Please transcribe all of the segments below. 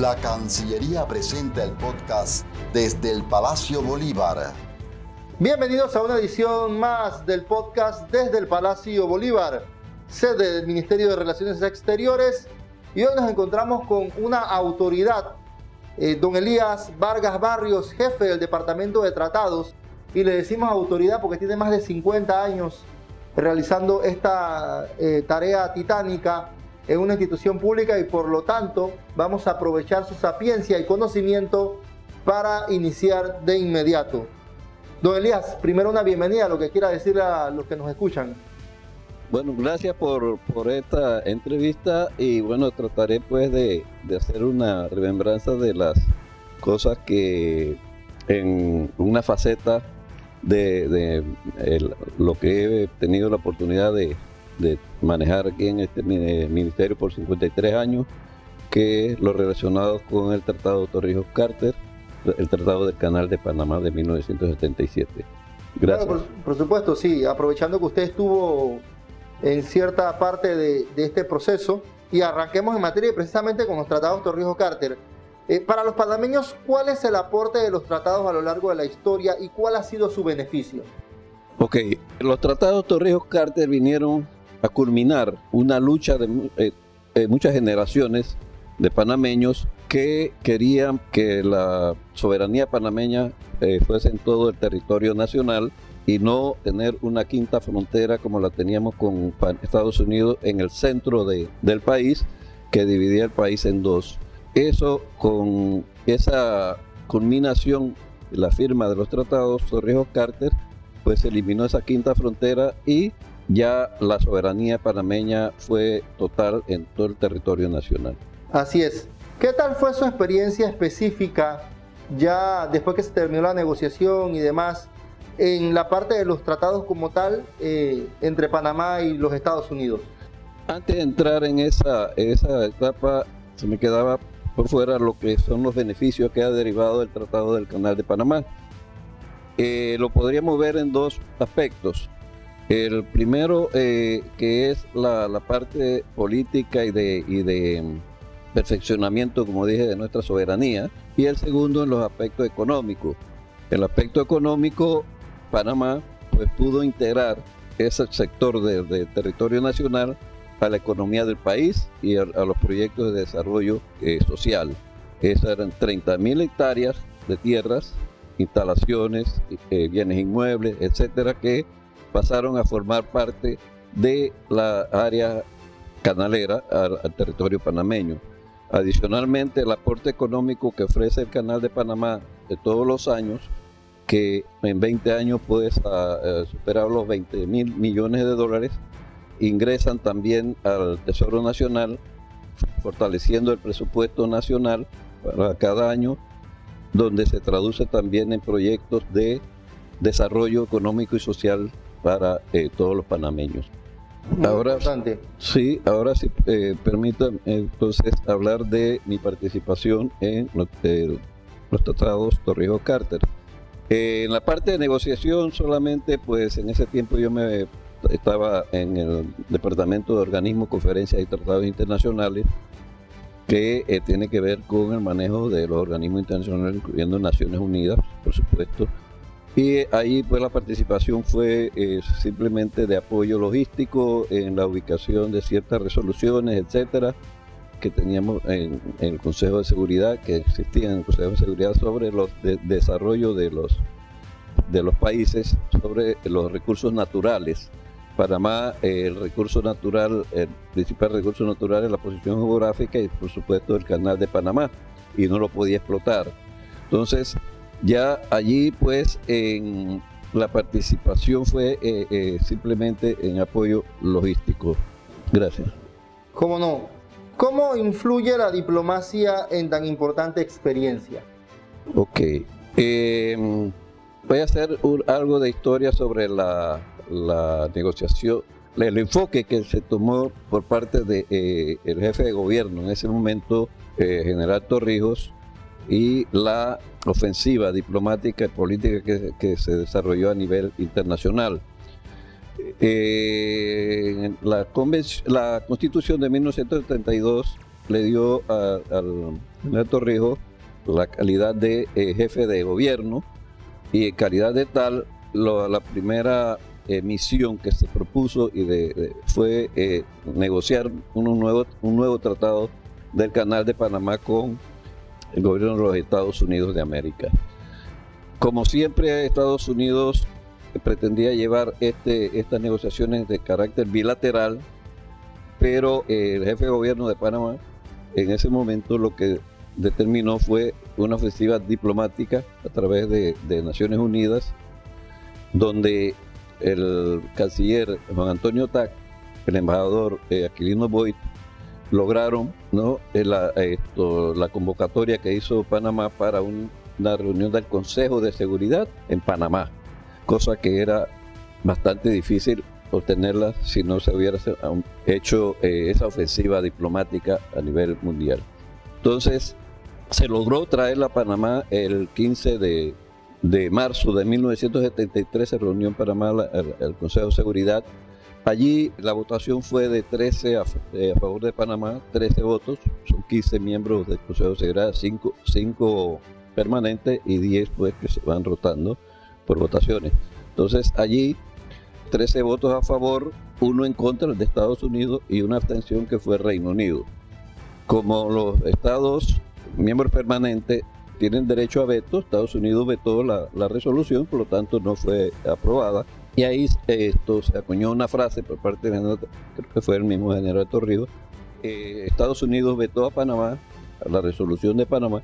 La Cancillería presenta el podcast desde el Palacio Bolívar. Bienvenidos a una edición más del podcast desde el Palacio Bolívar, sede del Ministerio de Relaciones Exteriores. Y hoy nos encontramos con una autoridad, eh, don Elías Vargas Barrios, jefe del Departamento de Tratados. Y le decimos autoridad porque tiene más de 50 años realizando esta eh, tarea titánica en una institución pública y por lo tanto vamos a aprovechar su sapiencia y conocimiento para iniciar de inmediato. Don Elías, primero una bienvenida a lo que quiera decir a los que nos escuchan. Bueno, gracias por, por esta entrevista y bueno, trataré pues de, de hacer una remembranza de las cosas que en una faceta de, de lo que he tenido la oportunidad de, de manejar aquí en este ministerio por 53 años, que es lo relacionado con el Tratado de Torrijos Carter, el Tratado del Canal de Panamá de 1977. Gracias. por, supuesto, sí, aprovechando que usted estuvo en cierta parte de, este proceso y arranquemos en materia precisamente con los tratados Torrijos Carter. Eh, para los panameños, ¿cuál es el aporte de los tratados a lo largo de la historia y cuál ha sido su beneficio? Ok, los tratados Torrijos Carter vinieron a culminar una lucha de eh, muchas generaciones de panameños que querían que la soberanía panameña eh, fuese en todo el territorio nacional y no tener una quinta frontera como la teníamos con Estados Unidos en el centro de, del país que dividía el país en dos. Eso con esa culminación, la firma de los tratados Torrijos-Carter, pues eliminó esa quinta frontera y ya la soberanía panameña fue total en todo el territorio nacional. Así es. ¿Qué tal fue su experiencia específica ya después que se terminó la negociación y demás en la parte de los tratados como tal eh, entre Panamá y los Estados Unidos? Antes de entrar en esa, esa etapa, se me quedaba por fuera lo que son los beneficios que ha derivado del Tratado del Canal de Panamá. Eh, lo podríamos ver en dos aspectos. El primero, eh, que es la, parte política y de, de mm, perfeccionamiento, como dije, de nuestra soberanía. Y el segundo, en los aspectos económicos. El aspecto económico, Panamá pues, pudo integrar ese sector de, territorio nacional a la economía del país y a, los proyectos de desarrollo eh, social. Esas eran 30.000 hectáreas de tierras, instalaciones, eh, bienes inmuebles, etcétera, que pasaron a formar parte de la área canalera al, territorio panameño. Adicionalmente, el aporte económico que ofrece el Canal de Panamá de todos los años, que en 20 años puede superar los 20 mil millones de dólares, ingresan también al Tesoro Nacional, fortaleciendo el presupuesto nacional para cada año, donde se traduce también en proyectos de desarrollo económico y social para eh, todos los panameños. ahora, sí, ahora sí, eh, permítanme entonces hablar de mi participación en los, los tratados Torrijos-Carter. Eh, en la parte de negociación solamente, pues en ese tiempo yo me estaba en el Departamento de Organismos, Conferencias y Tratados Internacionales, que eh, tiene que ver con el manejo de los organismos internacionales, incluyendo Naciones Unidas, por supuesto, y ahí pues la participación fue eh, simplemente de apoyo logístico en la ubicación de ciertas resoluciones, etcétera, que teníamos en, el Consejo de Seguridad, que existía en el Consejo de Seguridad sobre los desarrollo de los de los países sobre los recursos naturales. Panamá, eh, el recurso natural, el principal recurso natural es la posición geográfica y por supuesto el canal de Panamá, y no lo podía explotar. Entonces, ya allí pues en la participación fue eh, eh, simplemente en apoyo logístico. Gracias. ¿Cómo no? ¿Cómo influye la diplomacia en tan importante experiencia? Ok. Em, voy a hacer algo de historia sobre la, negociación, el enfoque que se tomó por parte del de, eh, jefe de gobierno en ese momento, General Torrijos, y la ofensiva diplomática y política que, se desarrolló a nivel internacional. Eh, la, Constitución de 1972 le dio al general Torrijos la calidad de eh, jefe de gobierno y en calidad de tal, la primera misión que se propuso y fue eh, negociar un nuevo, un nuevo tratado del Canal de Panamá con el gobierno de los Estados Unidos de América. Como siempre, Estados Unidos pretendía llevar este, estas negociaciones de carácter bilateral, pero el jefe de gobierno de Panamá en ese momento lo que determinó fue una ofensiva diplomática a través de, Naciones Unidas, donde el canciller Juan Antonio Tac, el embajador eh, Aquilino Boyd, lograron ¿no? La, la convocatoria que hizo Panamá para una reunión del Consejo de Seguridad en Panamá, cosa que era bastante difícil obtenerla si no se hubiera hecho eh, esa ofensiva diplomática a nivel mundial. Entonces, se logró traerla a Panamá el 15 de, marzo de 1973, se reunió en Panamá el, Consejo de Seguridad. Allí la votación fue de 13 a, favor de Panamá, 13 votos, son 15 miembros del Consejo de Seguridad, 5, 5 permanentes y 10 pues que se van rotando por votaciones. Entonces allí 13 votos a favor, uno en contra de Estados Unidos y una abstención que fue Reino Unido. Como los estados miembros permanentes tienen derecho a veto. Estados Unidos vetó la, resolución, por lo tanto no fue aprobada. Y ahí esto se acuñó una frase por parte de creo que fue el mismo general Torrijos. Eh, Estados Unidos vetó a Panamá, a la resolución de Panamá,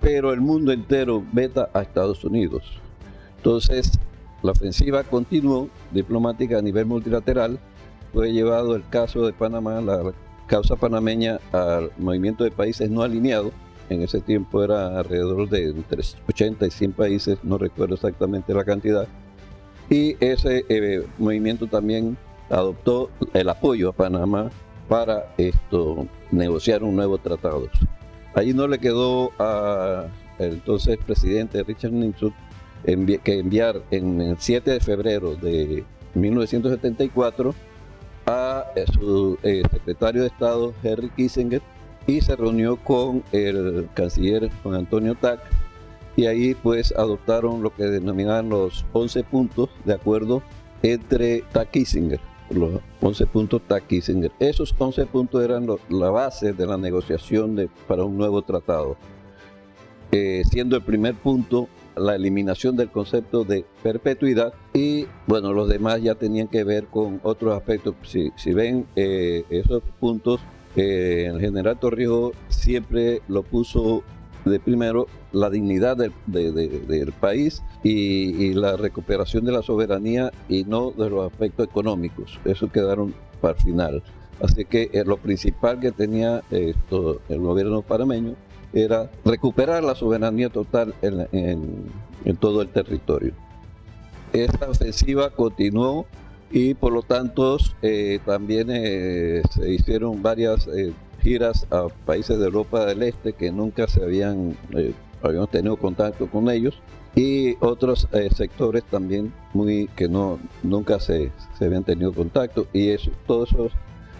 pero el mundo entero veta a Estados Unidos. Entonces, la ofensiva continuó diplomática a nivel multilateral. Fue llevado el caso de Panamá, la causa panameña al movimiento de países no alineados. En ese tiempo era alrededor de entre 80 y 100 países, no recuerdo exactamente la cantidad. Y ese eh, movimiento también adoptó el apoyo a Panamá para esto negociar un nuevo tratado. Allí no le quedó al entonces presidente Richard Nixon que enviar en el 7 de febrero de 1974 a eh, su eh, secretario de Estado, Henry Kissinger, y se reunió con el canciller Juan Antonio Tac, y ahí pues adoptaron lo que denominaban los 11 puntos de acuerdo entre Kissinger, los 11 puntos Kissinger. Esos 11 puntos eran la base de la negociación de, para un nuevo tratado, eh, siendo el primer punto la eliminación del concepto de perpetuidad y bueno, los demás ya tenían que ver con otros aspectos. Si, si ven eh, esos puntos, eh, el general Torrijos siempre lo puso de primero la dignidad del, del país y, la recuperación de la soberanía y no de los aspectos económicos. Eso quedaron para el final. Así que eh, lo principal que tenía el gobierno panameño era recuperar la soberanía total en, todo el territorio. Esta ofensiva continuó y por lo tanto eh, también eh, se hicieron varias giras a países de Europa del Este que nunca se habían, habíamos tenido contacto con ellos y otros sectores también muy que no nunca se, se habían tenido contacto y eso todo eso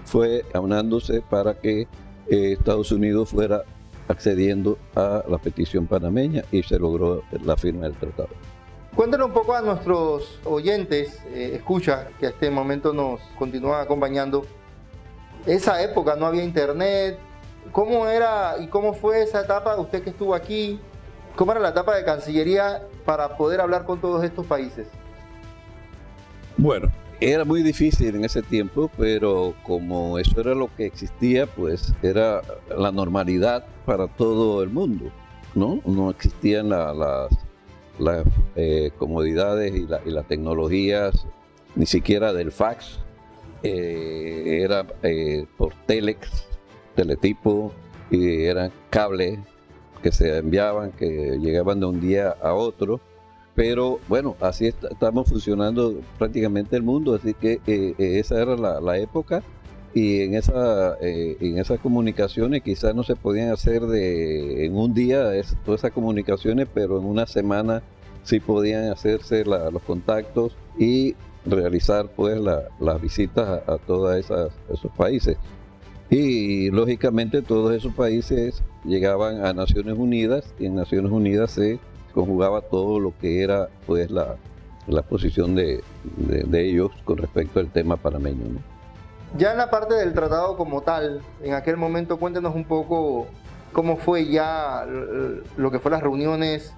fue aunándose para que Estados Unidos fuera accediendo a la petición panameña y se logró la firma del tratado. Cuéntanos un poco a nuestros oyentes, eh, escucha, que a este momento nos continúan acompañando. Esa época no había internet. ¿Cómo era y cómo fue esa etapa? Usted que estuvo aquí, ¿cómo era la etapa de Cancillería para poder hablar con todos estos países? Bueno, era muy difícil en ese tiempo, pero como eso era lo que existía, pues era la normalidad para todo el mundo, ¿no? No existían las, eh, comodidades y, las tecnologías, ni siquiera del fax. Eh, era eh, por telex, teletipo, y eran cables que se enviaban, que llegaban de un día a otro. Pero bueno, así estamos funcionando prácticamente el mundo, así que eh, esa era la, época. Y en, esa, en esas comunicaciones quizás no se podían hacer de, en un día todas esas comunicaciones, pero en una semana sí podían hacerse los contactos. Y realizar pues las visitas a, todos esos países. Y lógicamente todos esos países llegaban a Naciones Unidas y en Naciones Unidas se conjugaba todo lo que era pues la, posición de, ellos con respecto al tema panameño. Ya en la parte del tratado como tal, en aquel momento cuéntenos un poco cómo fue ya lo que fue las reuniones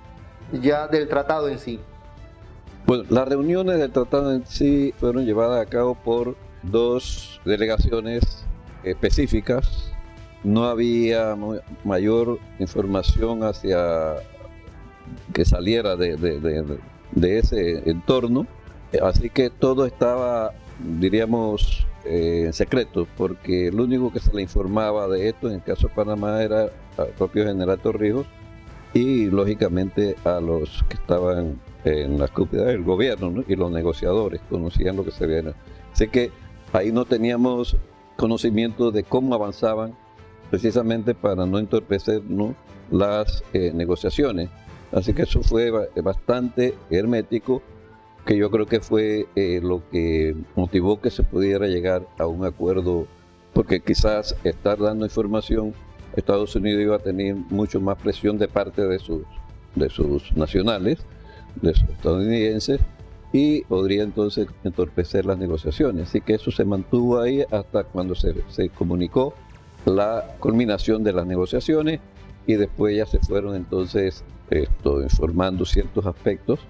ya del tratado en sí. Bueno, las reuniones del tratado en sí fueron llevadas a cabo por dos delegaciones específicas. No había mayor información hacia que saliera de, ese entorno. Así que todo estaba, diríamos, eh, en secreto, porque el único que se le informaba de esto en el caso de Panamá era al propio general Torrijos y lógicamente a los que estaban en la cúpula del gobierno y los negociadores conocían lo que se viene. Así que ahí no teníamos conocimiento de cómo avanzaban precisamente para no entorpecer las eh, negociaciones. Así que eso fue bastante hermético, que yo creo que fue eh, lo que motivó que se pudiera llegar a un acuerdo, porque quizás estar dando información, Estados Unidos iba a tener mucho más presión de parte de sus, de sus nacionales, estadounidenses, y podría entonces entorpecer las negociaciones. Así que eso se mantuvo ahí hasta cuando se, comunicó la culminación de las negociaciones y después ya se fueron entonces esto, informando ciertos aspectos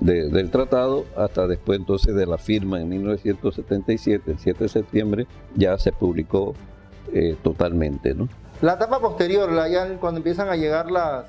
del tratado hasta después entonces de la firma en 1977, el 7 de septiembre, ya se publicó eh, totalmente. ¿no? La etapa posterior, ya cuando empiezan a llegar las,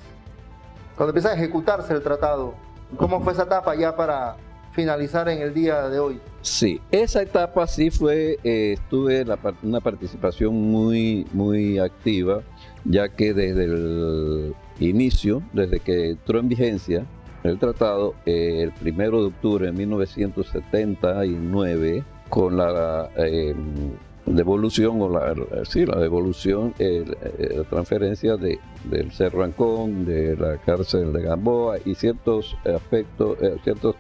cuando empieza a ejecutarse el tratado, ¿cómo fue esa etapa ya para finalizar en el día de hoy? Sí, esa etapa sí fue, eh, tuve una participación muy, muy activa, ya que desde el inicio, desde que entró en vigencia el tratado, eh, el primero de octubre de 1979, con la em, devolución o la, sí, la devolución, la transferencia de, del Cerro Ancón, de la cárcel de Gamboa y ciertos aspectos, eh, ciertos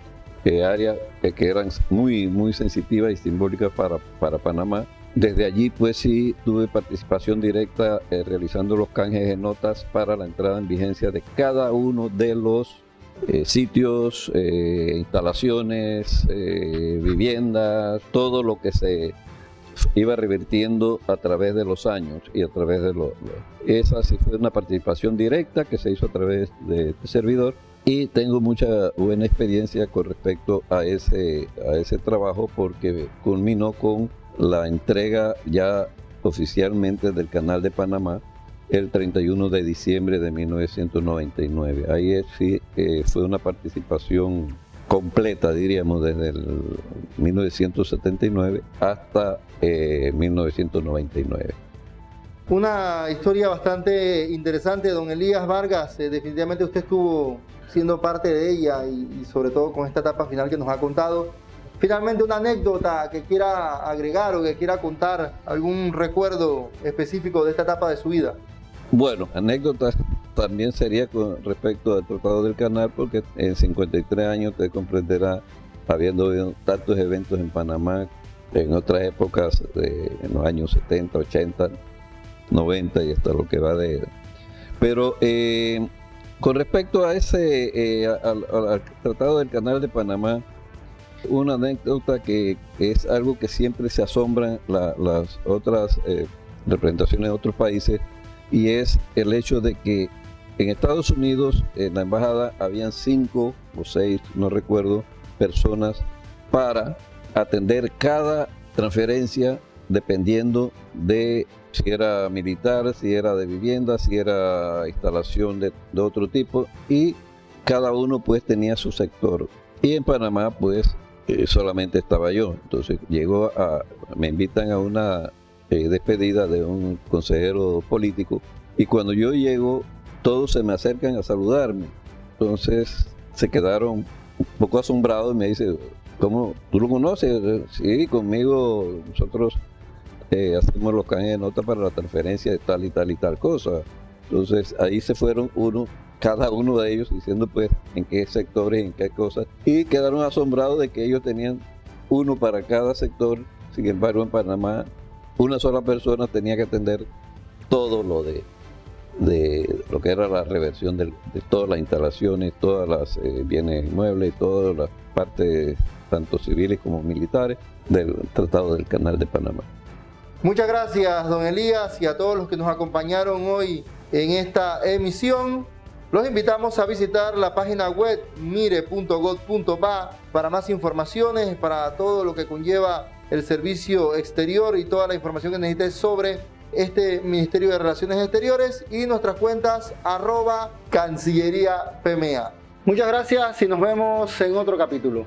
áreas que eran muy, muy sensitivas y simbólicas para, para Panamá. Desde allí, pues sí, tuve participación directa eh, realizando los canjes de notas para la entrada en vigencia de cada uno de los eh, sitios, eh, instalaciones, viviendas, todo lo que se iba revirtiendo a través de los años y a través de los... esa sí fue una participación directa que se hizo a través de este servidor y tengo mucha buena experiencia con respecto a ese, a ese trabajo porque culminó con la entrega ya oficialmente del Canal de Panamá el 31 de diciembre de 1999. Ahí sí eh, fue una participación completa, diríamos, desde el 1979 hasta 1999. Eh, una historia bastante interesante, don Elías Vargas. Eh, definitivamente usted estuvo siendo parte de ella y, sobre todo con esta etapa final que nos ha contado. Finalmente, una anécdota que quiera agregar o que quiera contar, algún recuerdo específico de esta etapa de su vida. Bueno, anécdota también sería con respecto al Tratado del Canal, porque en 53 años usted comprenderá, habiendo habido tantos eventos en Panamá, en otras épocas, en los años 70, 80, 90 y hasta lo que va de... Pero eh, con respecto a ese, eh, al, Tratado del Canal de Panamá, una anécdota que es algo que siempre se asombran las otras eh, representaciones de otros países y es el hecho de que en Estados Unidos, en la embajada, habían cinco o seis, no recuerdo, personas para atender cada transferencia dependiendo de si era militar, si era de vivienda, si era instalación de, otro tipo y cada uno pues tenía su sector. Y en Panamá pues eh, solamente estaba yo. Entonces llegó a, me invitan a una eh, despedida de un consejero político y cuando yo llego todos se me acercan a saludarme. Entonces se quedaron un poco asombrados y me dicen, ¿cómo? ¿Tú lo conoces? Sí, conmigo nosotros eh, hacemos los canjes de nota para la transferencia de tal y tal y tal cosa. Entonces ahí se fueron uno, cada uno de ellos diciendo pues en qué sectores, en qué cosas, y quedaron asombrados de que ellos tenían uno para cada sector, sin embargo en Panamá una sola persona tenía que atender todo lo de, de lo que era la reversión de, todas las instalaciones, todas las eh, bienes inmuebles todas las partes, tanto civiles como militares, del Tratado del Canal de Panamá. Muchas gracias, don Elías, y a todos los que nos acompañaron hoy en esta emisión. Los invitamos a visitar la página web mire.gov.pa para más informaciones, para todo lo que conlleva el servicio exterior y toda la información que necesites sobre este Ministerio de Relaciones Exteriores y nuestras cuentas arroba Cancillería PMA. Muchas gracias y nos vemos en otro capítulo.